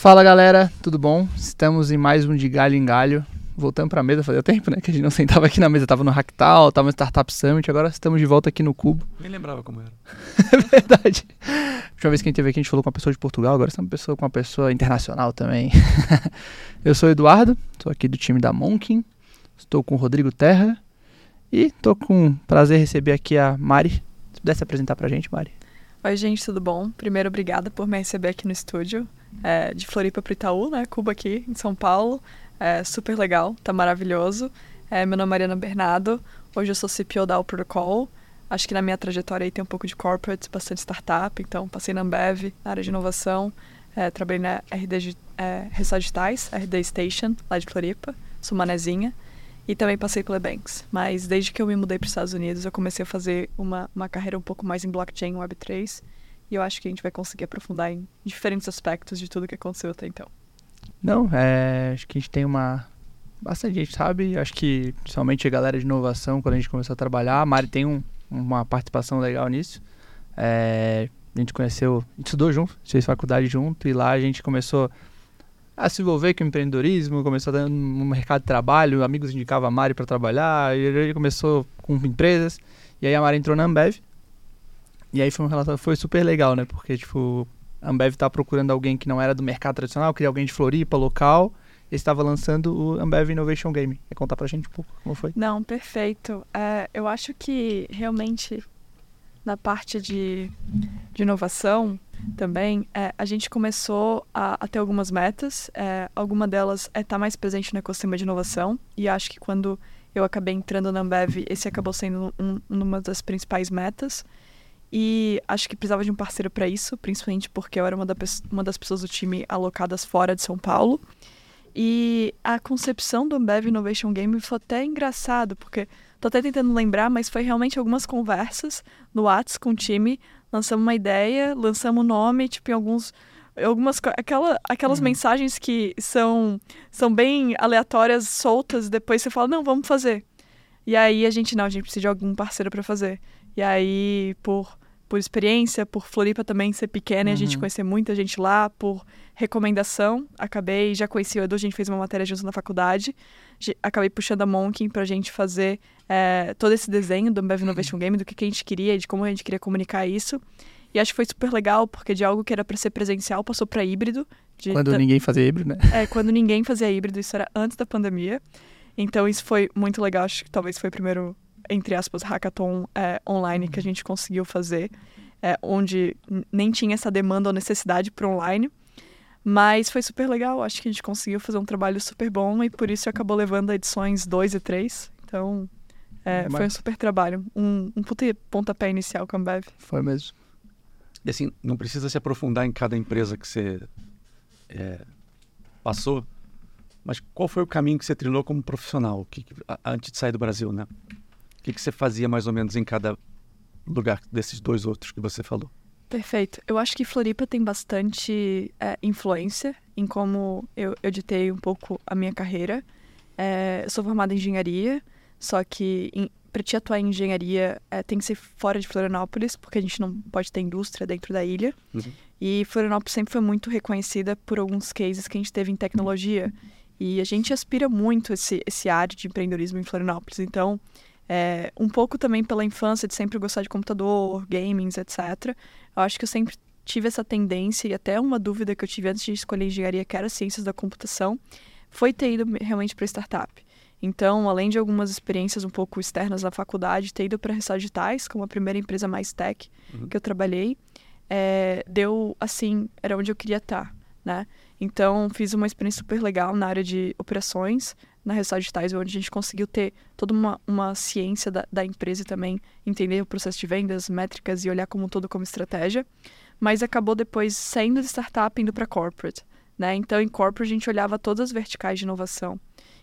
Fala galera, tudo bom? Estamos em mais um de galho em galho. Voltando para a mesa, fazia tempo, né? Que a gente não sentava aqui na mesa, tava no Hacktal, tava no Startup Summit, agora estamos de volta aqui no Cubo. Nem lembrava como era. é verdade. A última vez que a gente teve aqui, a gente falou com uma pessoa de Portugal, agora estamos pessoa com uma pessoa internacional também. Eu sou o Eduardo, estou aqui do time da Monkin, estou com o Rodrigo Terra e estou com prazer em receber aqui a Mari. Se pudesse apresentar pra gente, Mari. Oi, gente, tudo bom? Primeiro, obrigada por me receber aqui no estúdio. É, de Floripa para Itaú, né? Cuba aqui, em São Paulo. É super legal, tá maravilhoso. É, meu nome é Mariana Bernardo. Hoje eu sou CPO da All Protocol. Acho que na minha trajetória aí tem um pouco de corporate, bastante startup. Então, passei na Ambev, na área de inovação. É, trabalhei na RD é, Digitais, RD Station, lá de Floripa. Sou manezinha. E também passei pela Banks. Mas desde que eu me mudei para os Estados Unidos, eu comecei a fazer uma, uma carreira um pouco mais em blockchain, Web3. E eu acho que a gente vai conseguir aprofundar em diferentes aspectos de tudo que aconteceu até então. Não, é, acho que a gente tem uma. Bastante gente sabe, acho que principalmente a galera de inovação, quando a gente começou a trabalhar, a Mari tem um, uma participação legal nisso. É, a gente conheceu, a gente estudou junto, fez faculdade junto, e lá a gente começou a se envolver com empreendedorismo, começou no mercado de trabalho, amigos indicavam a Mari para trabalhar, e gente começou com empresas, e aí a Mari entrou na Ambev, e aí foi um relatório, foi super legal, né? Porque, tipo, a Ambev tá procurando alguém que não era do mercado tradicional, queria alguém de Floripa, local, e estava lançando o Ambev Innovation Game. Quer contar pra gente um pouco como foi? Não, perfeito. É, eu acho que realmente na parte de, de inovação também, é, a gente começou a, a ter algumas metas. É, alguma delas é estar tá mais presente no ecossistema de inovação. E acho que quando eu acabei entrando na Ambev, esse acabou sendo um, uma das principais metas. E acho que precisava de um parceiro para isso, principalmente porque eu era uma, da, uma, das pessoas do time alocadas fora de São Paulo. E a concepção do Ambev Innovation Game foi até engraçado, porque tô até tentando lembrar, mas foi realmente algumas conversas no Whats com o time, lançamos uma ideia, lançamos o nome, tipo, em alguns algumas aquela, aquelas uhum. mensagens que são são bem aleatórias, soltas, depois você fala: "Não, vamos fazer". E aí a gente não, a gente precisa de algum parceiro para fazer. E aí por por experiência, por Floripa também ser pequena uhum. e a gente uhum. conhecer muita gente lá, por recomendação, acabei, já conheci o Edu, a gente fez uma matéria juntos na faculdade, acabei puxando a Monkin pra gente fazer é, todo esse desenho do Ambev Innovation Game, do que, que a gente queria, de como a gente queria comunicar isso. E acho que foi super legal, porque de algo que era para ser presencial passou para híbrido. quando ninguém fazia híbrido, né? É, quando ninguém fazia híbrido, isso era antes da pandemia. Então isso foi muito legal, acho que talvez foi o primeiro entre aspas, hackathon é, online que a gente conseguiu fazer, é, onde nem tinha essa demanda ou necessidade para online. Mas foi super legal, acho que a gente conseguiu fazer um trabalho super bom e por isso acabou levando a edições 2 e 3. Então, é, foi um super trabalho. Um, um pontapé inicial com a Ambev. Foi mesmo. E assim, não precisa se aprofundar em cada empresa que você é, passou, mas qual foi o caminho que você trilhou como profissional que, antes de sair do Brasil, né? Que, que você fazia mais ou menos em cada lugar desses dois outros que você falou? Perfeito. Eu acho que Floripa tem bastante é, influência em como eu, eu ditei um pouco a minha carreira. É, eu sou formada em engenharia, só que para te atuar em engenharia é, tem que ser fora de Florianópolis, porque a gente não pode ter indústria dentro da ilha. Uhum. E Florianópolis sempre foi muito reconhecida por alguns cases que a gente teve em tecnologia. E a gente aspira muito esse, esse área de empreendedorismo em Florianópolis. Então, é, um pouco também pela infância de sempre gostar de computador, gamings, etc. Eu acho que eu sempre tive essa tendência e até uma dúvida que eu tive antes de escolher engenharia, que era ciências da computação, foi ter ido realmente para startup. Então, além de algumas experiências um pouco externas na faculdade, ter ido para Resultados Digitais, como a primeira empresa mais tech uhum. que eu trabalhei, é, deu, assim, era onde eu queria estar, né? Então, fiz uma experiência super legal na área de operações, na Resultados Digitais, onde a gente conseguiu ter toda uma, uma ciência da, da, empresa e também entender o processo de vendas, métricas e olhar como um todo como estratégia. Mas acabou depois saindo de startup indo para corporate. Né? Então, em corporate, a gente olhava todas as verticais de inovação.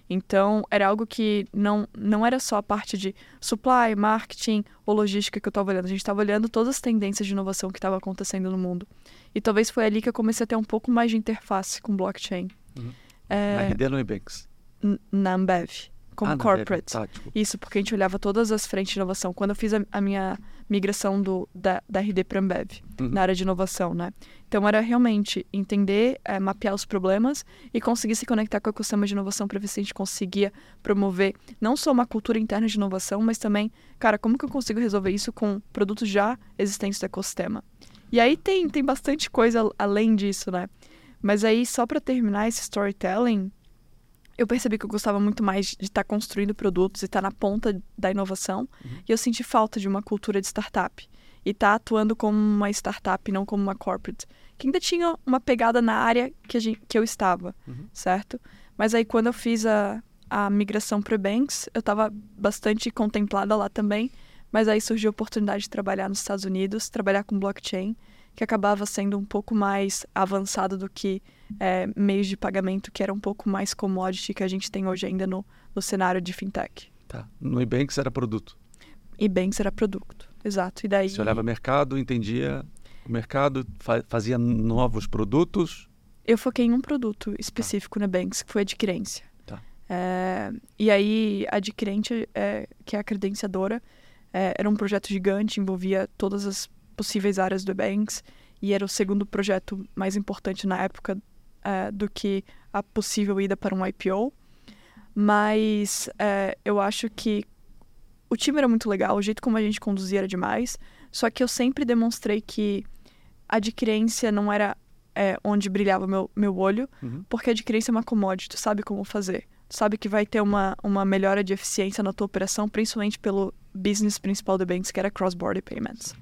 Então, era algo que não, não era só a parte de supply, marketing ou logística que eu estava olhando. A gente estava olhando todas as tendências de inovação que estavam acontecendo no mundo. E talvez foi ali que eu comecei a ter um pouco mais de interface com blockchain. Uhum. É... Na RD Nubanks na Ambev. como Ah, corporate. Tá, tipo, Isso, porque a gente olhava todas as frentes de inovação. Quando eu fiz a, a minha migração do, da, da RD para Ambev, Uhum. na área de inovação, né? Então era realmente entender, eh, mapear os problemas e conseguir se conectar com o ecossistema de inovação para ver se a gente conseguia promover não só uma cultura interna de inovação, mas também, cara, como que eu consigo resolver isso com produtos já existentes do ecossistema? E aí tem, tem bastante coisa al- além disso, né? Mas aí, só para terminar esse storytelling, eu percebi que eu gostava muito mais de estar construindo produtos e estar na ponta da inovação. E eu senti falta de uma cultura de startup. E estar atuando como uma startup, não como uma corporate. Que ainda tinha uma pegada na área que, a gente, que eu estava, Uhum. certo? Mas aí, quando eu fiz a, a migração para Banks, eu estava bastante contemplada lá também. Mas aí surgiu a oportunidade de trabalhar nos Estados Unidos, trabalhar com blockchain, que acabava sendo um pouco mais avançado do que é, meios de pagamento, que era um pouco mais commodity que a gente tem hoje ainda no, no cenário de fintech. tá. No Ebanks era produto. E Banks era produto, exato. E daí Você olhava mercado, entendia o mercado, fa- fazia novos produtos. eu foquei em um produto específico na Banks, que foi a adquirência. Tá. É, e aí, a adquirente, é, que é a credenciadora, é, era um projeto gigante, envolvia todas as possíveis áreas do Banks, e era o segundo projeto mais importante na época é, do que a possível ida para um IPO. Mas é, eu acho que o time era muito legal, o jeito como a gente conduzia era demais, só que eu sempre demonstrei que a adquirência não era é, onde brilhava meu, meu olho, Uhum. porque a adquirência é uma commodity, tu sabe como fazer. Tu sabe que vai ter uma, uma melhora de eficiência na tua operação, principalmente pelo business principal do Banks, que era cross-border payments.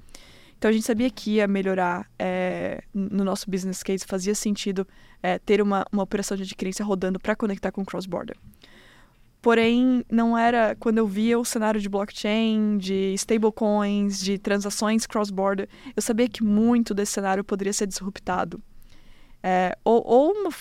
Então a gente sabia que ia melhorar é, no nosso business case, fazia sentido é, ter uma, uma operação de adquirência rodando para conectar com cross-border. Porém, não era quando eu via o cenário de blockchain, de stablecoins, de transações cross-border, eu sabia que muito desse cenário poderia ser disruptado. É,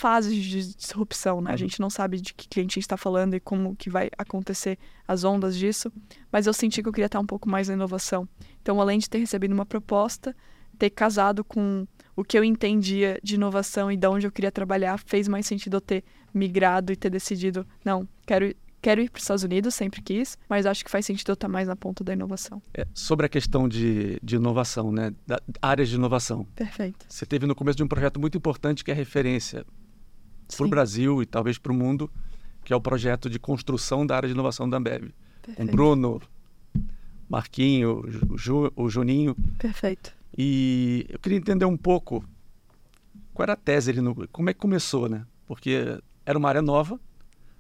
ou, ou uma fase de disrupção, né? A Uhum. gente não sabe de que cliente a gente está falando e como que vai acontecer as ondas disso, mas eu senti que eu queria estar um pouco mais na inovação. Então, além de ter recebido uma proposta, ter casado com o que eu entendia de inovação e de onde eu queria trabalhar, fez mais sentido eu ter migrado e ter decidido, não, quero, quero ir para os Estados Unidos, sempre quis, mas acho que faz sentido eu estar mais na ponta da inovação. É, sobre a questão de, de inovação, né? Da, áreas de inovação. Perfeito. Você teve no começo de um projeto muito importante que é referência para o Brasil e talvez para o mundo, que é o projeto de construção da área de inovação da Ambev. Com perfeito. Bruno, Marquinho, o, Ju, o Juninho. Perfeito. E eu queria entender um pouco qual era a tese ali, no, como é que começou, né? Porque era uma área nova,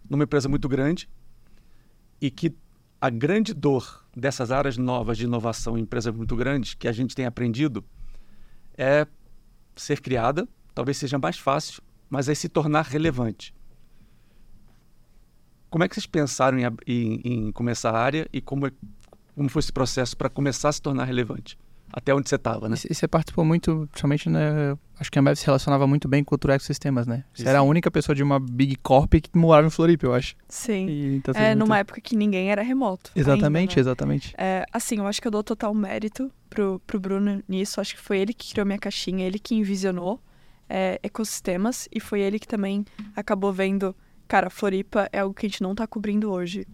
numa empresa muito grande, e que a grande dor dessas áreas novas de inovação em empresas muito grandes, que a gente tem aprendido, é ser criada, talvez seja mais fácil, mas é se tornar relevante. Como é que vocês pensaram em, em- em começar a área e como, é- como foi esse processo para começar a se tornar relevante? Até onde você estava, né? E você participou muito, principalmente, né? Acho que a Ambev se relacionava muito bem com cultura ecossistemas, né? Você Isso. era a única pessoa de uma Big Corp que morava em Floripa, eu acho. Sim. E, então, É, assim, numa muito- época que ninguém era remoto. ainda, Exatamente, né? exatamente. É, assim, eu acho que eu dou total mérito pro, pro Bruno nisso. Acho que foi ele que criou minha caixinha, ele que envisionou é, ecossistemas e foi ele que também acabou vendo, cara, Floripa é algo que a gente não tá cobrindo hoje.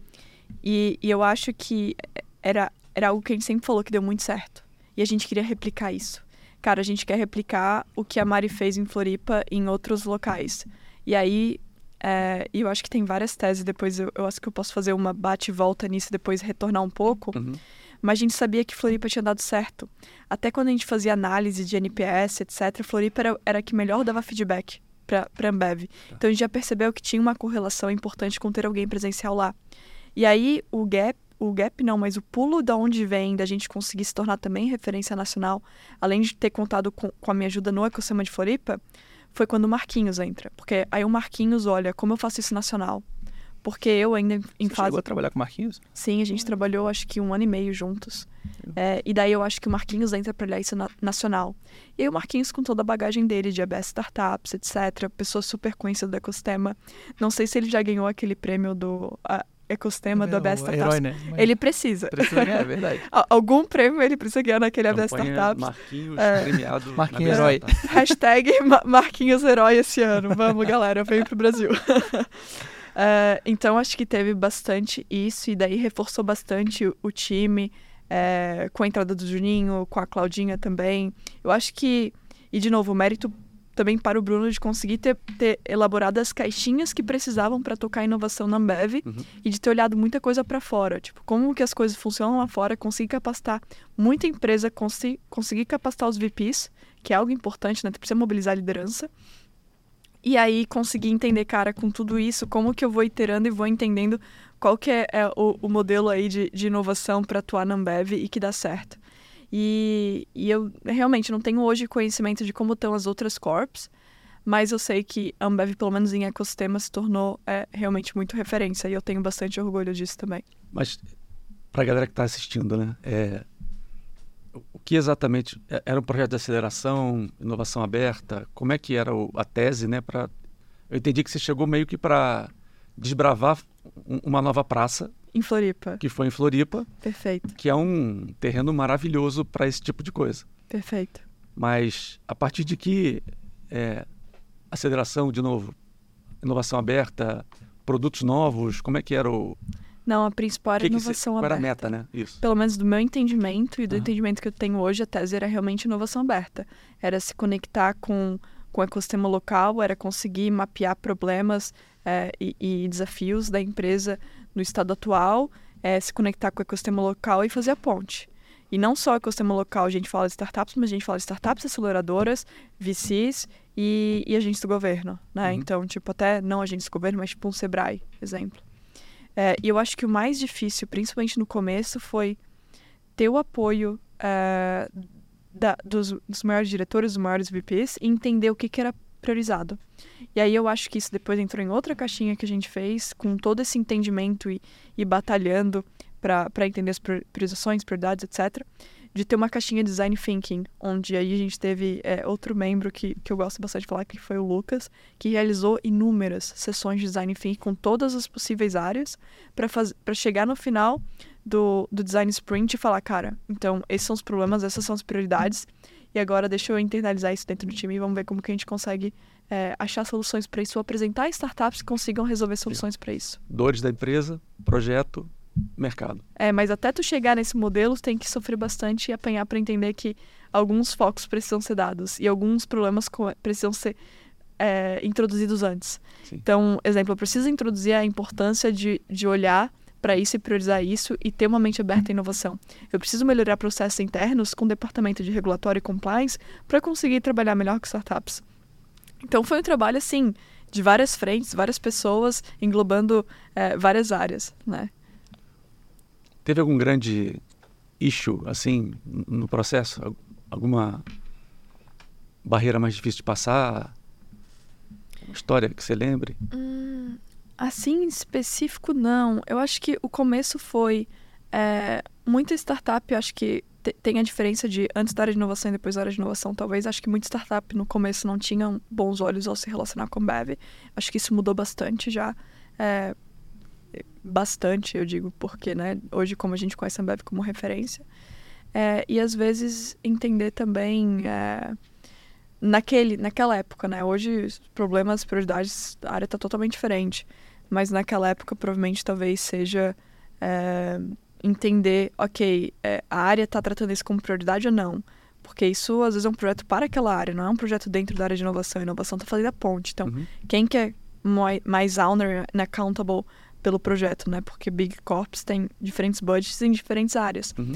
E, e eu acho que era, era algo que a gente sempre falou que deu muito certo. E a gente queria replicar isso. Cara, a gente quer replicar o que a Mari fez em Floripa em outros locais. E aí, é, eu acho que tem várias teses, depois eu, eu acho que eu posso fazer uma bate e volta nisso, depois retornar um pouco. Uhum. Mas a gente sabia que Floripa tinha dado certo. Até quando a gente fazia análise de NPS, etc., Floripa era, era a que melhor dava feedback para Ambev. Então a gente já percebeu que tinha uma correlação importante com ter alguém presencial lá. E aí o gap, o gap não, mas o pulo da onde vem da gente conseguir se tornar também referência nacional, além de ter contado com, com a minha ajuda no ecossistema de Floripa, foi quando o Marquinhos entra. Porque aí o Marquinhos olha como eu faço isso nacional. Porque eu ainda em Você fase chegou a trabalhar com o Marquinhos? Sim, a gente trabalhou acho que um ano e meio juntos. É, e daí eu acho que o Marquinhos entra para isso na- nacional. E aí o Marquinhos, com toda a bagagem dele de ABS Startups, etc., pessoa super conhecida do ecossistema. Não sei se ele já ganhou aquele prêmio do a, ecossistema do É, ABS Startups. Herói, né? Mas Ele precisa. precisa ganhar, é verdade. A- Algum prêmio ele precisa ganhar naquele ABS Startups. Marquinhos É. premiado. Marquinhos Herói. Hashtag Ma- Marquinhos Herói esse ano. Vamos, galera, vem pro Brasil. É, então, acho que teve bastante isso, e daí reforçou bastante o, o time, é, com a entrada do Juninho, com a Claudinha também. Eu acho que, e de novo, o mérito também para o Bruno de conseguir ter, ter elaborado as caixinhas que precisavam para tocar a inovação na Ambev Uhum. e de ter olhado muita coisa para fora, tipo, como que as coisas funcionam lá fora, conseguir capacitar muita empresa, conseguir capacitar os VPs, que é algo importante, né? Tu precisa mobilizar a liderança. E aí conseguir entender, cara, com tudo isso, como que eu vou iterando e vou entendendo qual que é, é o, o modelo aí de, de inovação para atuar na Ambev e que dá certo. E, e eu realmente não tenho hoje conhecimento de como estão as outras corps, mas eu sei que a Ambev, pelo menos em ecossistema, se tornou é, realmente muito referência e eu tenho bastante orgulho disso também. Mas para a galera que está assistindo, né? É, que exatamente é- era um projeto de aceleração, inovação aberta? Como é que era o- a tese, né? Para eu entendi que você chegou meio que para desbravar um- uma nova praça Em Floripa, que foi em Floripa, perfeito, que é um terreno maravilhoso para esse tipo de coisa. perfeito. Mas a partir de que é, aceleração, de novo, inovação aberta, produtos novos, como é que era o Não, a principal era que que inovação qual era aberta. a meta, né? Isso. Pelo menos do meu entendimento e do Aham. entendimento que eu tenho hoje, a tese era realmente inovação aberta. Era se conectar com, com o ecossistema local, era conseguir mapear problemas eh, e, e desafios da empresa no estado atual, eh, se conectar com o ecossistema local e fazer a ponte. E não só o ecossistema local, a gente fala de startups, mas a gente fala de startups aceleradoras, VCs e, e agentes do governo, né? Uhum. Então, tipo, até não agentes do governo, mas tipo um Sebrae, exemplo. É, e eu acho que o mais difícil, principalmente no começo, foi ter o apoio é, da- dos, dos maiores diretores, dos maiores VPs, e entender o que, que era priorizado. E aí eu acho que isso depois entrou em outra caixinha que a gente fez, com todo esse entendimento e, e batalhando para entender as prior- priorizações, prioridades, etc. De ter uma caixinha design thinking, onde aí a gente teve é, outro membro que, que eu gosto bastante de falar, que foi o Lucas, que realizou inúmeras sessões de design thinking com todas as possíveis áreas para chegar no final do, do design sprint e falar, cara, então esses são os problemas, essas são as prioridades e agora deixa eu internalizar isso dentro do time e vamos ver como que a gente consegue é, achar soluções para isso, apresentar startups que consigam resolver soluções para isso. Dores da empresa, projeto, mercado. É, mas até tu chegar nesse modelo, tu tem que sofrer bastante e apanhar para entender que alguns focos precisam ser dados e alguns problemas precisam ser é, introduzidos antes. Sim. Então, exemplo, eu preciso introduzir a importância de, de olhar para isso e priorizar isso e ter uma mente aberta à inovação. Eu preciso melhorar processos internos com o departamento de regulatório e compliance para conseguir trabalhar melhor com startups. Então, foi um trabalho, assim, de várias frentes, várias pessoas, englobando é, várias áreas, né? Teve algum grande issue, assim, no processo? Al- Alguma barreira mais difícil de passar? História que você lembre? Hum, assim, em específico, não. Eu acho que o começo foi é, muita startup, acho que te- tem a diferença de antes da área de inovação e depois da área de inovação, talvez. Acho que muita startup no começo não tinham bons olhos ao se relacionar com Bev. Acho que isso mudou bastante já. É, bastante, eu digo, porque, né, hoje como a gente conhece a Ambev como referência. É, e às vezes entender também é, naquele, naquela época, né? Hoje os problemas, prioridades, a área está totalmente diferente. Mas naquela época provavelmente talvez seja é, entender, ok, é, a área está tratando isso como prioridade ou não. Porque isso às vezes é um projeto para aquela área, não é um projeto dentro da área de inovação. A inovação está fazendo a ponte. Então, Uhum. quem que é moi- mais owner and accountable pelo projeto, né? Porque Big Corps tem diferentes budgets em diferentes áreas. Uhum.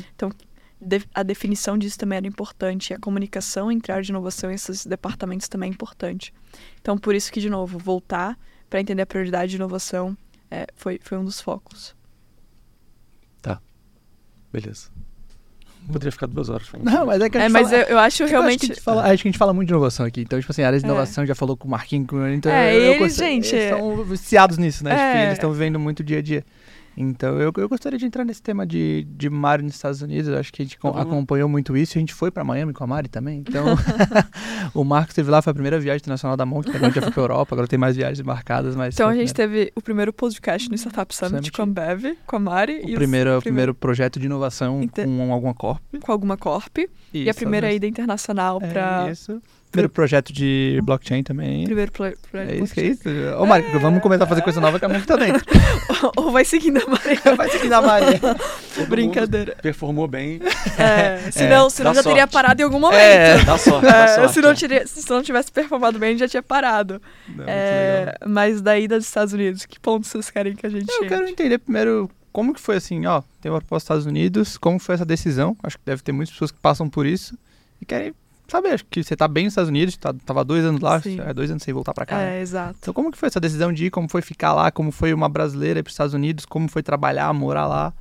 De- a definição disso também era importante. E a comunicação entre a área de inovação e esses departamentos também é importante. Então, por isso que, de novo, voltar para entender a prioridade de inovação é, foi, foi um dos focos. Beleza. Poderia ficar duas horas falando. Não, mas é que a É, gente mas fala- eu, eu acho Eu acho, que realmente. a gente fala, acho que a gente fala muito de inovação aqui. Então, tipo assim, a área de É. inovação já falou com o Marquinhos, com então É, eu, eu eles, gente, Eles estão viciados nisso, né? Tipo, É. eles estão vivendo muito dia a dia. Então, eu, eu gostaria de entrar nesse tema de, de Mário nos Estados Unidos. Eu acho que a gente lá. acompanhou muito isso. A gente foi pra Miami com a Mari também. Então, o Marcos esteve lá, foi a primeira viagem internacional da Monk. Agora já foi pra Europa, agora tem mais viagens marcadas. Mas Então, a gente teve o primeiro podcast no Startup Summit, com a Bev, com a Mari. o e primeiro, o primeiro projeto de inovação Inte- com alguma corp. com alguma Corp. e a Isso, primeira ida internacional É, para isso. Primeiro projeto de blockchain também. Primeiro pro, pro, É isso, é isso. Ô, Mari, vamos começar a fazer coisa nova que a que tá dentro. Ou vai seguindo a Maria. Vai seguir da Maria. Todo Brincadeira. Performou bem. É, senão, senão dá já teria sorte. parado em algum momento. É. Dá sorte, É, dá sorte. se, não é. tiria- se não tivesse performado bem, já tinha parado. Não, muito É, legal. mas daí dos Estados Unidos, que ponto vocês querem que a gente Eu chegue? quero entender primeiro como que foi assim, ó, tem uma proposta dos Estados Unidos, como foi essa decisão? Acho que deve ter muitas pessoas que passam por isso e querem saber, acho que você tá bem nos Estados Unidos, tá, tava dois anos lá, é dois anos sem voltar pra cá. né? É, exato. Então como que foi essa decisão de ir, como foi ficar lá, como foi uma brasileira ir pros Estados Unidos, como foi trabalhar, morar lá?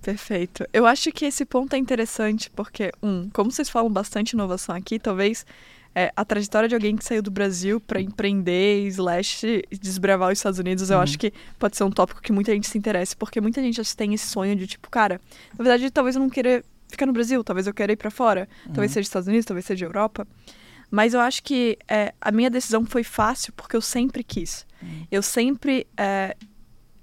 Perfeito. Eu acho que esse ponto é interessante porque, um, como vocês falam bastante inovação aqui, talvez é, a trajetória de alguém que saiu do Brasil para empreender, slash, desbravar os Estados Unidos, eu Uhum. acho que pode ser um tópico que muita gente se interesse, porque muita gente já tem esse sonho de, tipo, cara, na verdade, talvez eu não queira ficar no Brasil, talvez eu queira ir para fora, talvez seja Estados Unidos, talvez seja Europa. Mas eu acho que é, a minha decisão foi fácil porque eu sempre quis. Eu sempre. é,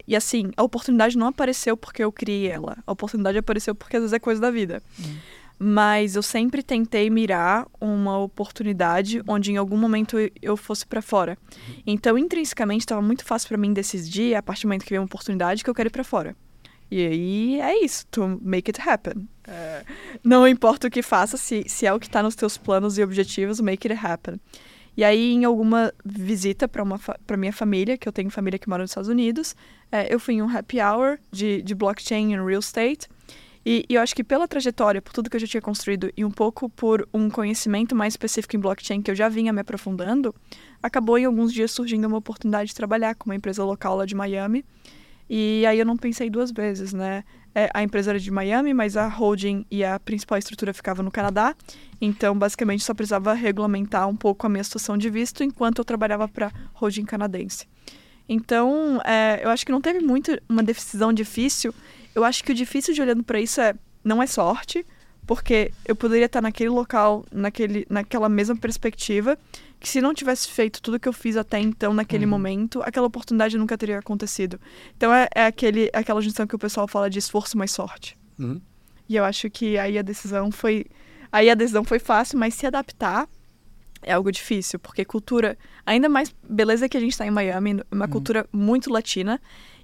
e assim, a oportunidade não apareceu porque eu criei ela. A oportunidade apareceu porque às vezes é coisa da vida. Mas eu sempre tentei mirar uma oportunidade onde em algum momento eu- fosse pra fora. Então, intrinsecamente, estava muito fácil pra mim decidir, a partir do momento que veio uma oportunidade, que eu quero ir pra fora. E aí é isso, to make it happen. É, não importa o que faça, se, se é o que está nos teus planos e objetivos, make it happen. E aí, em alguma visita para para minha família, que eu tenho família que mora nos Estados Unidos, é, eu fui em um happy hour de, de blockchain e real estate. E, e eu acho que pela trajetória, por tudo que eu já tinha construído e um pouco por um conhecimento mais específico em blockchain que eu já vinha me aprofundando, acabou em alguns dias surgindo uma oportunidade de trabalhar com uma empresa local lá de Miami. E aí eu não pensei duas vezes, né? É, a empresa era de Miami, mas a holding e a principal estrutura ficava no Canadá. Então, basicamente, só precisava regulamentar um pouco a minha situação de visto enquanto eu trabalhava para holding canadense. Então, é, eu acho que não teve muito uma decisão difícil. Eu acho que o difícil de olhando para isso é não é sorte, porque eu poderia estar naquele local, naquele, naquela mesma perspectiva, que se não tivesse feito tudo que eu fiz até então naquele Uhum. momento, aquela oportunidade nunca teria acontecido. Então é, é aquele, aquela junção que o pessoal fala de esforço mais sorte. Uhum. E eu acho que aí a decisão foi. Aí a decisão foi fácil, mas se adaptar é algo difícil, porque cultura. Ainda mais beleza que a gente está em Miami, uma cultura muito latina.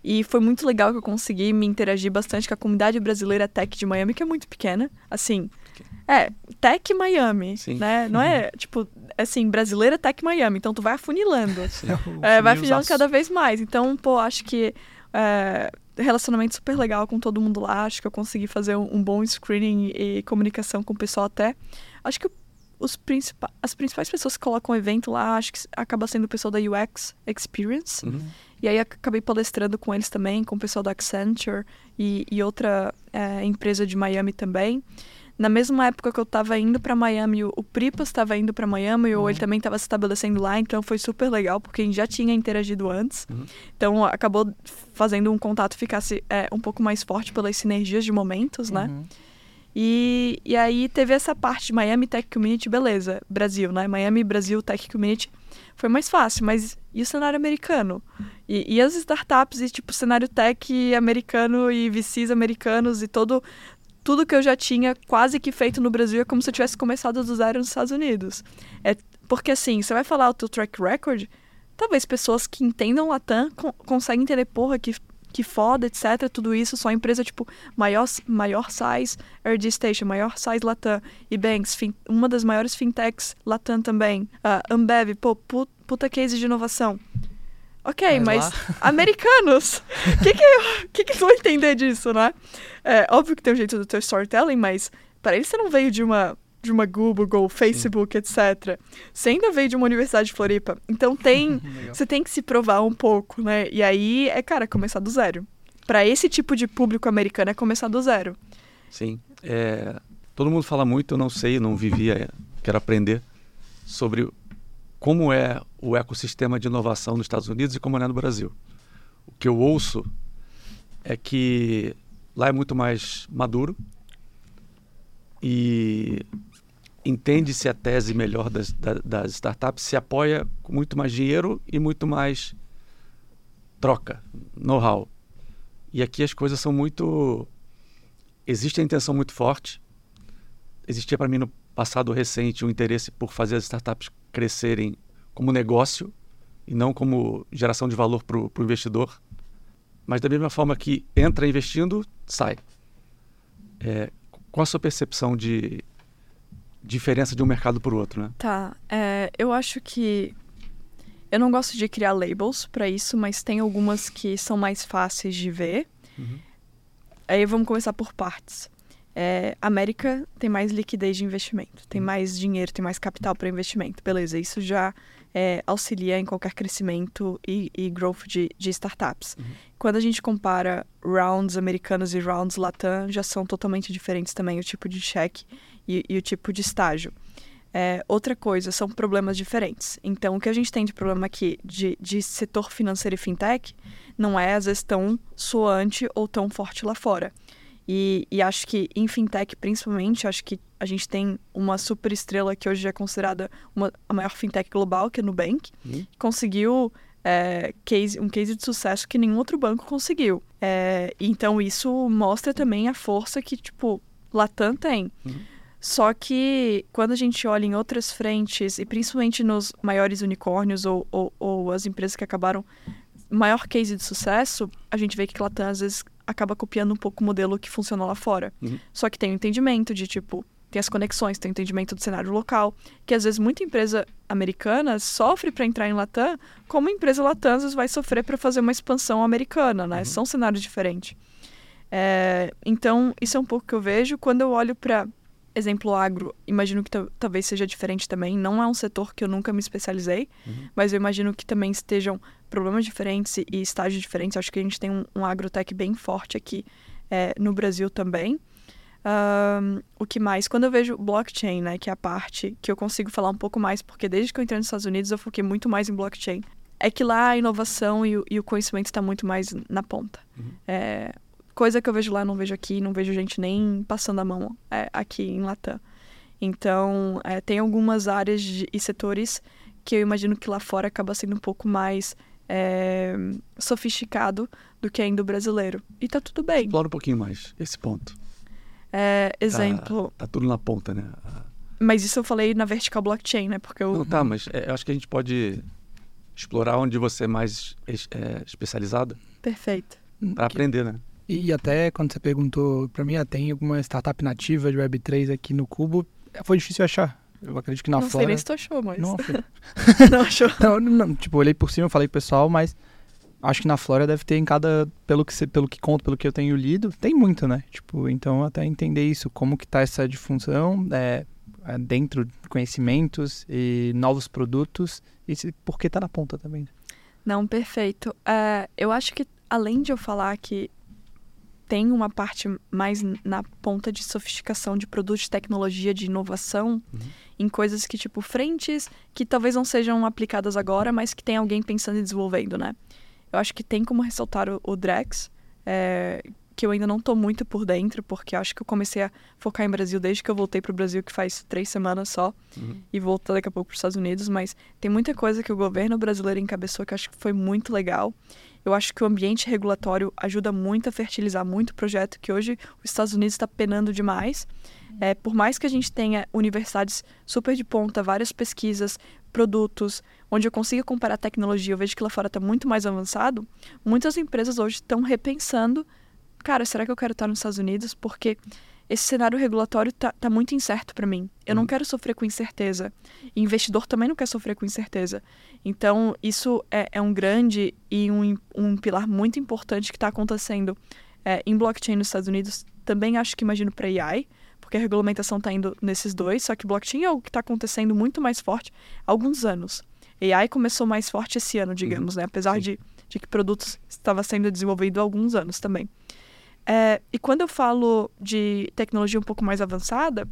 E foi muito legal que eu consegui me interagir bastante com a comunidade brasileira tech de Miami, que é muito pequena. Assim. É, Tech Miami, Sim. né? Não é, tipo, assim, brasileira Tech Miami. Então tu vai afunilando. É, vai afinando cada vez mais. Então, pô, acho que é, relacionamento super legal com todo mundo lá. Acho que eu consegui fazer um, um bom screening e comunicação com o pessoal até. Acho que os principais, as principais pessoas que colocam o evento lá, acho que acaba sendo o pessoal da UX Experience. Uhum. E aí acabei palestrando com eles também, com o pessoal da Accenture e, e outra é, empresa de Miami também. Na mesma época que eu estava indo para Miami, o, o Pripas estava indo para Miami, ou ele também estava se estabelecendo lá, então foi super legal, porque a gente já tinha interagido antes. Uhum. Então acabou fazendo um contato ficasse é, um pouco mais forte pelas sinergias de momentos, né? Uhum. E, e aí teve essa parte de Miami Tech Community, beleza, Brasil, né? Miami Brasil Tech Community foi mais fácil, mas e o cenário americano? E, e as startups e tipo cenário tech americano e VCs americanos e todo tudo que eu já tinha quase que feito no Brasil é como se eu tivesse começado do zero nos Estados Unidos. É porque assim, você vai falar o teu track record, talvez pessoas que entendam Latam con conseguem entender, porra, que que foda, etc, tudo isso, só empresa tipo maior maior size RD Station, maior size Latam e Banks, fin, uma das maiores fintechs Latam também. Uh, Ambev, pô, pu- puta case de inovação. Ok, Mas mas, americanos, o que que, que que eles vão entender disso, né? É, óbvio que tem um jeito do teu storytelling, mas para eles você não veio de uma de uma Google, Facebook, etc. Você ainda veio de uma universidade de Floripa. Então tem, você tem que se provar um pouco, né? E aí é, cara, começar do zero. Para esse tipo de público americano é começar do zero. Sim. É, todo mundo fala muito, eu não sei, não vivia, quero aprender sobre como é o ecossistema de inovação nos Estados Unidos e como é no Brasil. O que eu ouço é que lá é muito mais maduro e entende-se a tese melhor das, da- das startups, se apoia com muito mais dinheiro e muito mais troca, know-how. E aqui as coisas são muito existe a intenção muito forte. Existia para mim no passado recente, um interesse por fazer as startups crescerem como negócio e não como geração de valor para o investidor. Mas da mesma forma que entra investindo, sai. É, qual a sua percepção de diferença de um mercado para o outro, né? Tá. É, eu acho que eu não gosto de criar labels para isso, mas tem algumas que são mais fáceis de ver. Uhum. Aí vamos começar por partes. É, América tem mais liquidez de investimento, tem uhum. mais dinheiro, tem mais capital para investimento. Beleza, isso já é, auxilia em qualquer crescimento e, e growth de, de startups. Uhum. Quando a gente compara rounds americanos e rounds latam, já são totalmente diferentes também o tipo de cheque e, e o tipo de estágio. É, outra coisa, são problemas diferentes. Então, o que a gente tem de problema aqui de, de setor financeiro e fintech não é, às vezes, tão soante ou tão forte lá fora. E, e, acho que em fintech, principalmente, acho que a gente tem uma super estrela que hoje é considerada uma, a maior fintech global, que é a Nubank. Uhum. Conseguiu é, case, um case de sucesso que nenhum outro banco conseguiu. É, então, isso mostra também a força que, tipo, Latam tem. Uhum. Só que quando a gente olha em outras frentes, e principalmente nos maiores unicórnios ou, ou, ou as empresas que acabaram maior case de sucesso, a gente vê que Latam às vezes acaba copiando um pouco o modelo que funcionou lá fora. Uhum. Só que tem o um entendimento de tipo, tem as conexões, tem o um entendimento do cenário local, que às vezes muita empresa americana sofre para entrar em Latam, como a empresa Latam às vezes vai sofrer para fazer uma expansão americana, né? Uhum. São cenários diferentes. É, então, isso é um pouco que eu vejo quando eu olho para exemplo agro, imagino que talvez seja diferente também. Não é um setor que eu nunca me especializei, uhum. mas eu imagino que também estejam problemas diferentes e estágios diferentes. Acho que a gente tem um, um agrotech bem forte aqui é, no Brasil também. Um, o que mais? Quando eu vejo blockchain, né, que é a parte que eu consigo falar um pouco mais, porque desde que eu entrei nos Estados Unidos eu foquei muito mais em blockchain. É que lá a inovação e o, e o conhecimento está muito mais na ponta. Uhum. É, Coisa que eu vejo lá, não vejo aqui, não vejo gente nem passando a mão é, aqui em Latam. Então, é, tem algumas áreas de, e setores que eu imagino que lá fora acaba sendo um pouco mais é, sofisticado do que ainda o brasileiro. E tá tudo bem. Explora um pouquinho mais esse ponto. É, exemplo. Tá, tá, tudo na ponta, né? Mas isso eu falei na vertical blockchain, né? Porque eu. Não, tá, mas é, eu acho que a gente pode explorar onde você é mais é, especializado. Perfeito. Para aprender, né? E até quando você perguntou para mim, ah, tem alguma startup nativa de Web3 aqui no Cubo, foi difícil achar. Eu acredito que na não Flora... Não sei nem se tu achou, mas... Não, não achou? Não, não, tipo, olhei por cima, falei pro pessoal, mas acho que na Flora deve ter em cada... Pelo que, pelo que conto, pelo que eu tenho lido, tem muito, né? Tipo, então até entender isso, como que tá essa difunção é, é dentro de conhecimentos e novos produtos e se, por que tá na ponta também. Né? Não, perfeito. Uh, eu acho que além de eu falar que tem uma parte mais na ponta de sofisticação de produtos de tecnologia, de inovação, uhum. em coisas que, tipo, frentes que talvez não sejam aplicadas agora, mas que tem alguém pensando e desenvolvendo, né? Eu acho que tem como ressaltar o, o Drex, é, que eu ainda não estou muito por dentro, porque acho que eu comecei a focar em Brasil desde que eu voltei para o Brasil, que faz três semanas só, uhum. e volto daqui a pouco para os Estados Unidos, mas tem muita coisa que o governo brasileiro encabeçou que eu acho que foi muito legal. Eu acho que o ambiente regulatório ajuda muito a fertilizar muito o projeto que hoje os Estados Unidos está penando demais. É, por mais que a gente tenha universidades super de ponta, várias pesquisas, produtos, onde eu consiga comparar tecnologia, eu vejo que lá fora está muito mais avançado, muitas empresas hoje estão repensando, cara, será que eu quero estar nos Estados Unidos? Porque esse cenário regulatório tá, tá muito incerto para mim. Eu uhum. não quero sofrer com incerteza. E investidor também não quer sofrer com incerteza. Então, isso é, é um grande e um, um pilar muito importante que está acontecendo é, em blockchain nos Estados Unidos. Também acho que imagino para AI, porque a regulamentação está indo nesses dois, só que blockchain é algo que está acontecendo muito mais forte há alguns anos. AI começou mais forte esse ano, digamos, uhum. né? Apesar de, de que produtos estava sendo desenvolvido há alguns anos também. É, e quando eu falo de tecnologia um pouco mais avançada,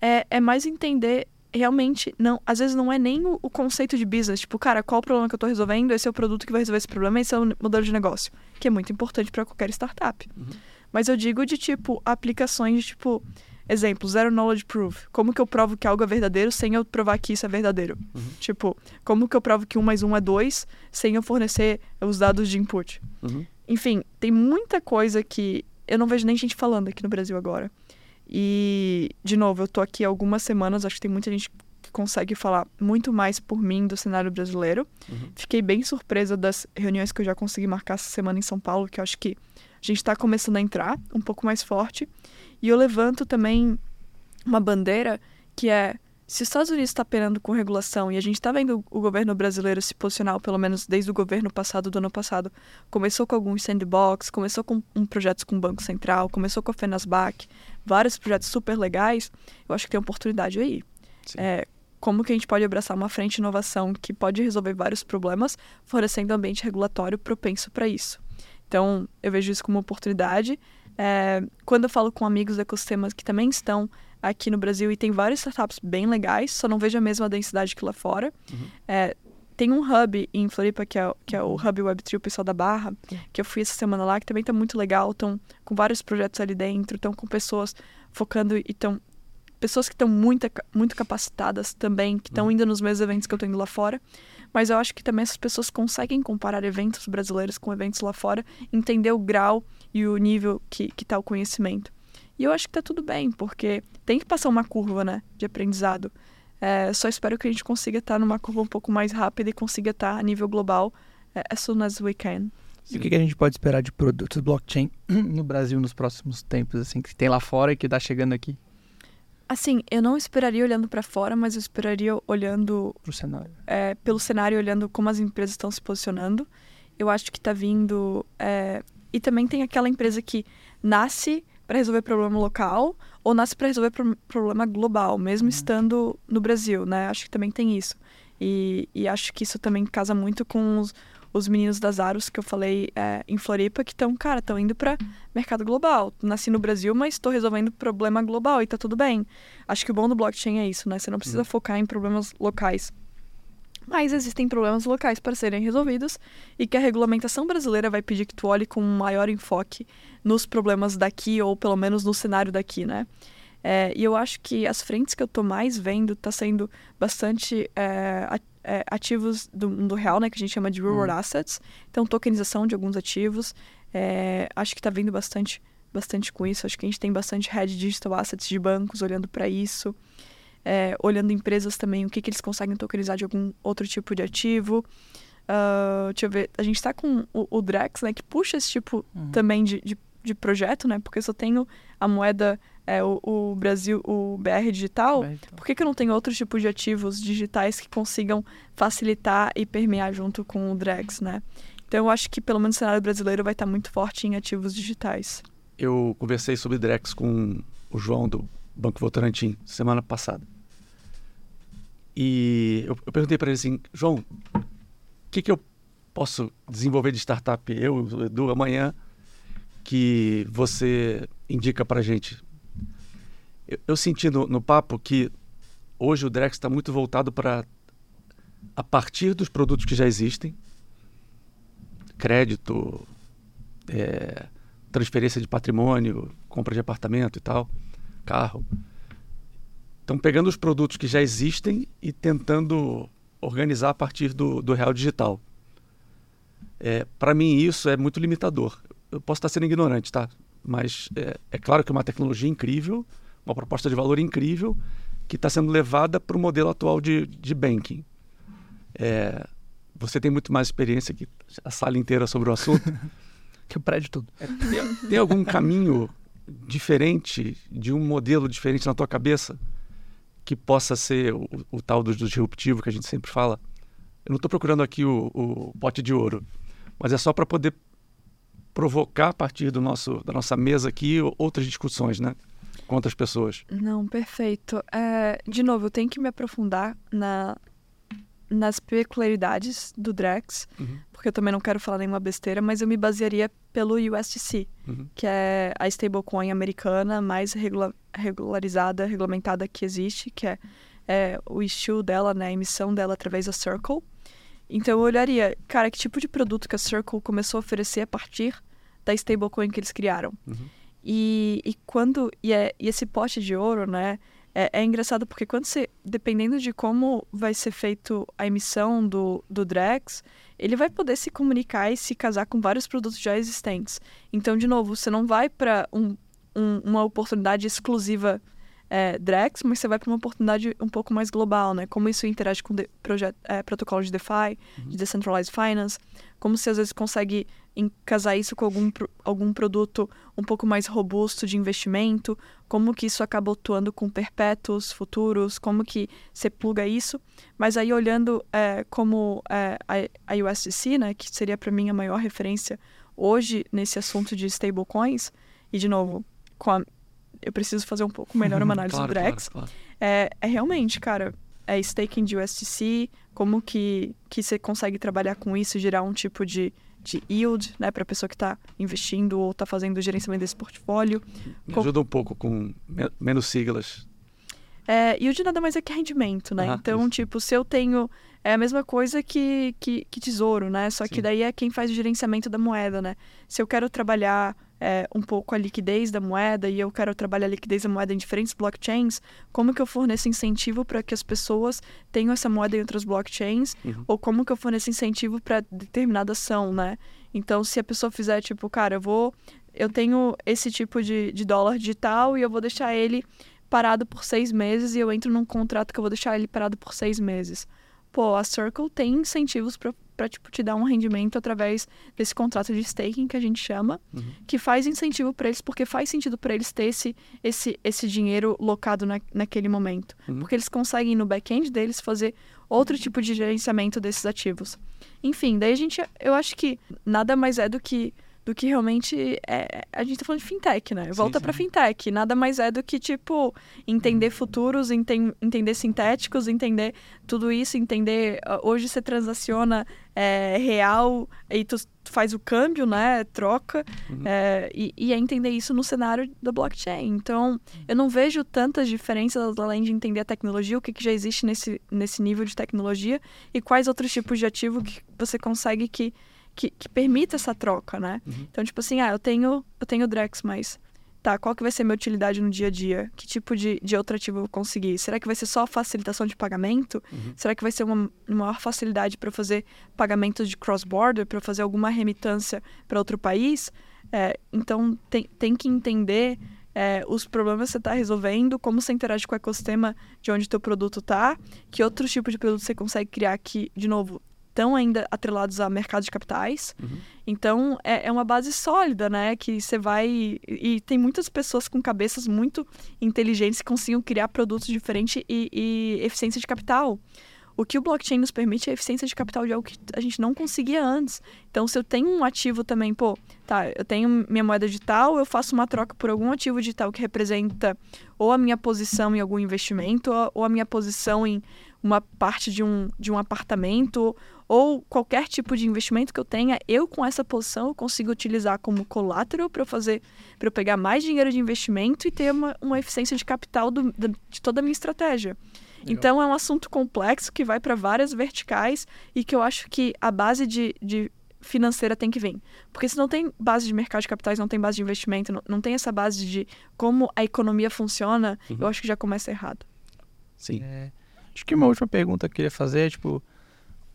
é, é mais entender realmente não, às vezes não é nem o, o, conceito de business, tipo, cara, qual o problema que eu estou resolvendo? Esse é o produto que vai resolver esse problema, esse é o modelo de negócio, que é muito importante para qualquer startup. Uhum. Mas eu digo de tipo aplicações de tipo, exemplo, zero knowledge proof. Como que eu provo que algo é verdadeiro sem eu provar que isso é verdadeiro? Uhum. Tipo, como que eu provo que um mais um é dois sem eu fornecer os dados de input? Uhum. Enfim, tem muita coisa que eu não vejo nem gente falando aqui no Brasil agora. E, de novo, eu tô aqui há algumas semanas, acho que tem muita gente que consegue falar muito mais por mim do cenário brasileiro. Uhum. Fiquei bem surpresa das reuniões que eu já consegui marcar essa semana em São Paulo, que eu acho que a gente está começando a entrar um pouco mais forte. E eu levanto também uma bandeira que é se os Estados Unidos está penando com regulação e a gente está vendo o governo brasileiro se posicionar, pelo menos desde o governo passado do ano passado, começou com alguns sandbox, começou com um projetos com o Banco Central, começou com a Fenasbac, vários projetos super legais, eu acho que tem oportunidade aí. É, como que a gente pode abraçar uma frente de inovação que pode resolver vários problemas, fornecendo um ambiente regulatório propenso para isso. Então, eu vejo isso como uma oportunidade. É, quando eu falo com amigos do ecossistema que também estão aqui no Brasil e tem várias startups bem legais, só não vejo a mesma densidade que lá fora. Uhum. É, tem um hub em Floripa, que é, que é o Hub Web3, o pessoal da Barra, que eu fui essa semana lá, que também está muito legal. Estão com vários projetos ali dentro, estão com pessoas focando e estão. Pessoas que estão muito, muito capacitadas também, que estão uhum. indo nos mesmos eventos que eu estou indo lá fora. Mas eu acho que também essas pessoas conseguem comparar eventos brasileiros com eventos lá fora, entender o grau e o nível que está o conhecimento. E eu acho que tá tudo bem, porque tem que passar uma curva, né, de aprendizado. É, só espero que a gente consiga estar tá numa curva um pouco mais rápida e consiga estar tá a nível global é, as soon as we can. E o que, a gente pode esperar de produtos blockchain no Brasil nos próximos tempos, assim, que tem lá fora e que está chegando aqui? Assim, eu não esperaria olhando para fora, mas eu esperaria olhando pro cenário. É, pelo cenário, olhando como as empresas estão se posicionando. Eu acho que está vindo. É... E também tem aquela empresa que nasce para resolver problema local ou nasce para resolver pro problema global, mesmo uhum. estando no Brasil, né? Acho que também tem isso. E, e acho que isso também casa muito com os, os meninos das Aros que eu falei é, em Floripa, que estão, cara, estão indo para mercado global. Nasci no Brasil, mas estou resolvendo problema global e tá tudo bem. Acho que o bom do blockchain é isso, né? Você não precisa uhum. focar em problemas locais. Mas existem problemas locais para serem resolvidos e que a regulamentação brasileira vai pedir que tu olhe com um maior enfoque nos problemas daqui ou pelo menos no cenário daqui, né? É, e eu acho que as frentes que eu estou mais vendo tá sendo bastante é, é, ativos do mundo real, né? Que a gente chama de real hum. assets. Então, tokenização de alguns ativos. É, acho que está vindo bastante, bastante com isso. Acho que a gente tem bastante head digital assets de bancos olhando para isso é, olhando empresas também, o que, que eles conseguem tokenizar de algum outro tipo de ativo. Uh, deixa eu ver, a gente está com o, o, Drex, né, que puxa esse tipo uhum. também de, de, de, projeto, né, porque eu só tenho a moeda, é, o, o Brasil, o BR digital, BR, então. por que, que eu não tenho outro tipo de ativos digitais que consigam facilitar e permear junto com o Drex, né? Então eu acho que pelo menos o cenário brasileiro vai estar muito forte em ativos digitais. Eu conversei sobre Drex com o João do Banco Votorantim semana passada. E eu, eu perguntei para ele assim, João, o que, que eu posso desenvolver de startup, eu, Edu, amanhã, que você indica para gente? Eu, eu senti no, no, papo que hoje o Drex está muito voltado para, a partir dos produtos que já existem, crédito, é, transferência de patrimônio, compra de apartamento e tal, carro Estão pegando os produtos que já existem e tentando organizar a partir do, do real digital. É, Para mim, isso é muito limitador. Eu posso estar sendo ignorante, tá? Mas é, é claro que é uma tecnologia incrível, uma proposta de valor incrível, que está sendo levada para o modelo atual de, de banking. É, você tem muito mais experiência que a sala inteira sobre o assunto. que o prédio todo. É, tem, tem algum caminho diferente, de um modelo diferente na tua cabeça? que possa ser o, o tal do disruptivo que a gente sempre fala. Eu não estou procurando aqui o, o pote de ouro, mas é só para poder provocar a partir do nosso, da nossa mesa aqui outras discussões, né? Com outras pessoas. Não, perfeito. É, de novo, eu tenho que me aprofundar na, nas peculiaridades do Drex, uhum. Porque eu também não quero falar nenhuma besteira, mas eu me basearia pelo USDC, uhum. que é a stablecoin americana mais regula regularizada, regulamentada que existe, que é, é, o issue dela, né, a emissão dela através da Circle. Então eu olharia, cara, que tipo de produto que a Circle começou a oferecer a partir da stablecoin que eles criaram. Uhum. E, e quando e, é, e esse pote de ouro, né, é, é, engraçado porque quando você, dependendo de como vai ser feito a emissão do, do Drex, ele vai poder se comunicar e se casar com vários produtos já existentes. Então, de novo, você não vai para um um, uma oportunidade exclusiva é, Drex, mas você vai para uma oportunidade um pouco mais global, né? Como isso interage com de, é, protocolos de DeFi, uhum. de Decentralized Finance, como você às vezes consegue casar isso com algum, algum produto um pouco mais robusto de investimento, como que isso acaba atuando com perpétuos futuros, como que você pluga isso. Mas aí olhando é, como é, a, a USDC, né, que seria para mim a maior referência hoje nesse assunto de stablecoins, e de novo, com a eu preciso fazer um pouco melhor uma análise claro, do Drex. Claro, claro. É, é realmente, cara, é staking de USDC, como que, que você consegue trabalhar com isso, gerar um tipo de, de yield, né, para a pessoa que está investindo ou está fazendo o gerenciamento desse portfólio. Me ajuda um pouco com menos siglas. É, yield nada mais é que rendimento, né? Ah, então, isso. tipo, se eu tenho é a mesma coisa que, que, que tesouro, né? Só Sim. que daí é quem faz o gerenciamento da moeda, né? Se eu quero trabalhar é, um pouco a liquidez da moeda e eu quero trabalhar a liquidez da moeda em diferentes blockchains, como que eu forneço incentivo para que as pessoas tenham essa moeda em outras blockchains? Uhum. Ou como que eu forneço incentivo para determinada ação, né? Então, se a pessoa fizer, tipo, cara, eu vou... Eu tenho esse tipo de, de dólar digital e eu vou deixar ele parado por seis meses e eu entro num contrato que eu vou deixar ele parado por seis meses pô, a Circle tem incentivos para tipo, te dar um rendimento através desse contrato de staking que a gente chama, uhum. que faz incentivo para eles, porque faz sentido para eles ter esse, esse, esse dinheiro locado na, naquele momento. Uhum. Porque eles conseguem, no back-end deles, fazer outro tipo de gerenciamento desses ativos. Enfim, daí a gente, eu acho que nada mais é do que do que realmente é, a gente tá falando de fintech, né? Volta para fintech, nada mais é do que tipo entender futuros, enten entender sintéticos, entender tudo isso, entender ah, hoje você transaciona é, real e tu faz o câmbio, né? Troca uhum. é, e, e é entender isso no cenário da blockchain. Então eu não vejo tantas diferenças além de entender a tecnologia, o que, que já existe nesse nesse nível de tecnologia e quais outros tipos de ativo que você consegue que que, que permita essa troca, né? Uhum. Então, tipo assim, ah, eu tenho, eu tenho Drex, mas tá, qual que vai ser minha utilidade no dia a dia? Que tipo de, de outro ativo eu vou conseguir? Será que vai ser só facilitação de pagamento? Uhum. Será que vai ser uma, uma maior facilidade para fazer pagamentos de cross-border, para fazer alguma remitância para outro país? É, então, tem, tem que entender é, os problemas que você está resolvendo, como você interage com o ecossistema de onde o teu produto está, que outros tipos de produto você consegue criar que, de novo, estão ainda atrelados a mercado de capitais. Uhum. Então, é, é, uma base sólida, né? Que você vai... E, e, tem muitas pessoas com cabeças muito inteligentes que conseguem criar produtos diferentes e, e, eficiência de capital. O que o blockchain nos permite é eficiência de capital de algo que a gente não conseguia antes. Então, se eu tenho um ativo também, pô, tá, eu tenho minha moeda digital, eu faço uma troca por algum ativo digital que representa ou a minha posição em algum investimento, ou a minha posição em uma parte de um, de um apartamento ou qualquer tipo de investimento que eu tenha, eu com essa posição eu consigo utilizar como collateral para eu fazer, para eu pegar mais dinheiro de investimento e ter uma, uma eficiência de capital do, de toda a minha estratégia. Legal. Então é um assunto complexo que vai para várias verticais e que eu acho que a base de, de financeira tem que vir. Porque se não tem base de mercado de capitais, não tem base de investimento, não, não tem essa base de como a economia funciona, uhum. eu acho que já começa errado. Sim. É, acho que uma última pergunta que eu queria fazer é, tipo,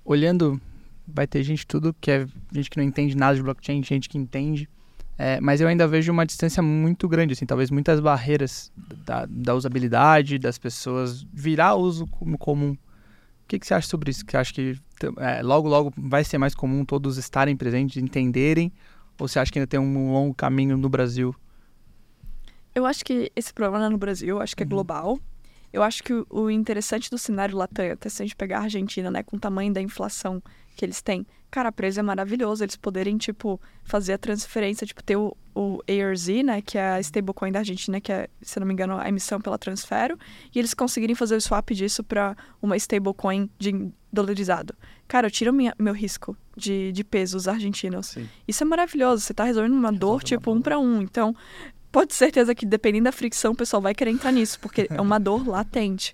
olhando, vai ter gente tudo que é gente que não entende nada de blockchain, gente que entende. É, mas eu ainda vejo uma distância muito grande, assim, talvez muitas barreiras da, da usabilidade, das pessoas virar uso como comum. O que, que você acha sobre isso? Que acha que é, logo, logo vai ser mais comum todos estarem presentes, entenderem? Ou você acha que ainda tem um longo caminho no Brasil? Eu acho que esse problema no Brasil, acho que é uhum. Eu acho que o interessante do cenário Latam, até se a gente pegar a Argentina, né, com o tamanho da inflação que eles têm, cara, a preço é maravilhoso. Eles poderem, tipo, fazer a transferência, tipo, ter o, o ARZ, né, que é a stablecoin da Argentina, que é, se não me engano, a emissão pela transfero, e eles conseguirem fazer o swap disso para uma stablecoin de dolarizado. Cara, eu tiro minha, meu risco de, de pesos argentinos. Sim. Isso é maravilhoso. Você está resolvendo uma dor, tipo, um para um. Então, pode ter certeza que dependendo da fricção, o pessoal vai querer entrar nisso, porque é uma dor latente.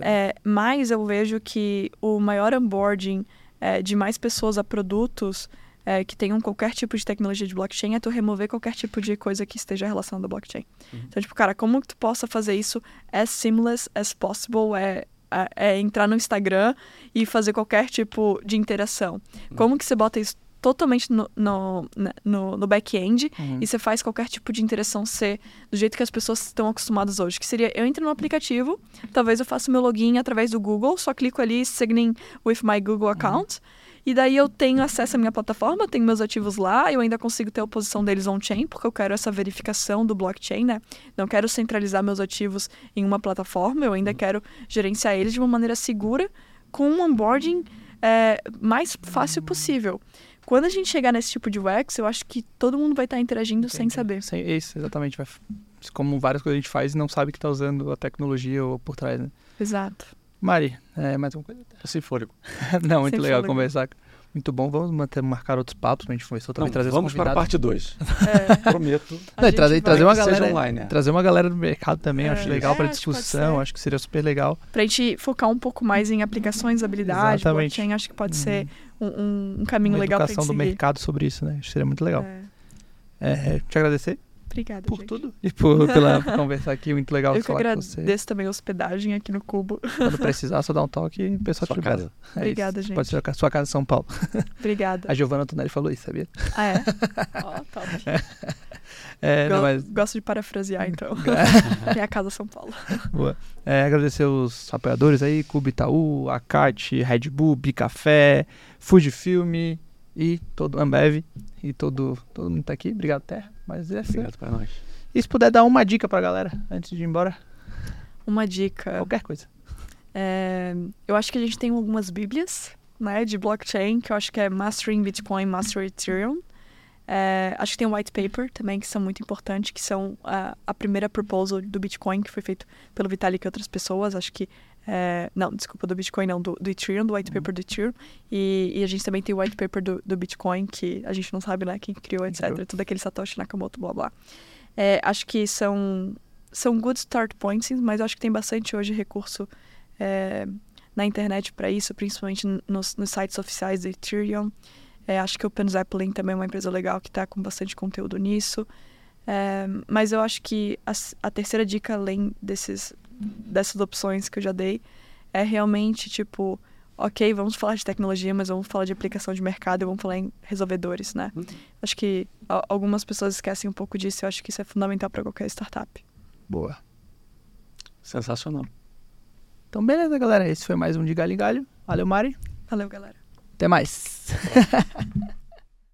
É, mas eu vejo que o maior onboarding é, de mais pessoas a produtos é, que tenham qualquer tipo de tecnologia de blockchain é tu remover qualquer tipo de coisa que esteja relacionada à blockchain. Uhum. Então, tipo, cara, como que tu possa fazer isso as seamless as possible é, é, é entrar no Instagram e fazer qualquer tipo de interação. Uhum. Como que você bota isso totalmente no, no, né, no, no back-end Uhum. e você faz qualquer tipo de interação ser do jeito que as pessoas estão acostumadas hoje. Que seria, eu entro no aplicativo, talvez eu faça meu login através do Google, só clico ali, sign in with my Google account, e daí eu tenho acesso à minha plataforma, tenho meus ativos lá, eu ainda consigo ter a posição deles on-chain, porque eu quero essa verificação do blockchain, né? Não quero centralizar meus ativos em uma plataforma, eu ainda quero gerenciar eles de uma maneira segura, com um onboarding é, mais fácil possível. Quando a gente chegar nesse tipo de UX, eu acho que todo mundo vai estar interagindo sem Entendi. saber. Sem, isso, exatamente. Vai, como várias coisas a gente faz e não sabe que tá usando a tecnologia ou por trás, né? Exato. Mari, é, mais uma coisa? Sem fôlego. não, muito Sem legal fôlego. conversar. Muito bom. Vamos manter, marcar outros papos pra gente conversar também, Não, trazer os vamos para a parte 2. É, Prometo. Não, e trazer, trazer uma galera. online, né? Trazer uma galera do mercado também, É, acho legal é, acho pode discussão, ser. acho que seria super legal. Pra gente focar um pouco mais em aplicações, habilidade, Exatamente. blockchain, acho que pode Uhum. ser um, um- caminho Uma legal pra educação do seguir. mercado sobre isso, né? Acho que seria muito legal. É, É, te agradecer obrigada, por gente. tudo e por, pela, por conversar aqui. Muito legal Eu que falar com você. agradeço também a hospedagem aqui no Cubo. Quando precisar, só dá um toque e o pessoal Sua te libera. casa. É Obrigada, isso. gente. Pode ser a sua casa em São Paulo. Obrigada. A Giovana Tonelli falou isso, sabia? Ah, é? Ó, top. É, não, Go- mas Gosto de parafrasear, então. Minha casa São Paulo. Boa. É, agradecer os apoiadores aí, Cubo Itaú, Acate, Red Bull, Bicafé, Fujifilm e todo Ambev e todo, todo mundo tá aqui. Obrigado, Terra. Mas é assim. Obrigado para nós. E se puder dar uma dica pra galera antes de ir embora, Uma dica. qualquer coisa. É, eu acho que a gente tem algumas bíblias, né, de blockchain, que eu acho que é Mastering Bitcoin, Master Ethereum. É, acho que tem um white paper também, que são muito importantes, que são a, a primeira proposal do Bitcoin, que foi feito pelo Vitalik e outras pessoas. Acho que. é, não, desculpa, do Bitcoin, não, do, do Ethereum, do white paper do Ethereum. E, e a gente também tem o white paper do, do Bitcoin, que a gente não sabe, né, quem criou, etc. criou. Tudo aquele Satoshi Nakamoto, blá blá. É, acho que são, são good start points, mas acho que tem bastante hoje recurso é, na internet para isso, principalmente nos, nos sites oficiais do Ethereum. É, acho que o Open Zeppelin também é uma empresa legal que está com bastante conteúdo nisso. É, mas eu acho que a, a terceira dica, além desses, dessas opções que eu já dei, é realmente tipo, ok, vamos falar de tecnologia, mas vamos falar de aplicação de mercado e vamos falar em resolvedores, né? Uhum. Acho que a- algumas pessoas esquecem um pouco disso e eu acho que isso é fundamental para qualquer startup. Boa. Sensacional. Então, beleza, galera. Esse foi mais um de Galho em Galho. Valeu, Mari. Valeu, galera. Até mais.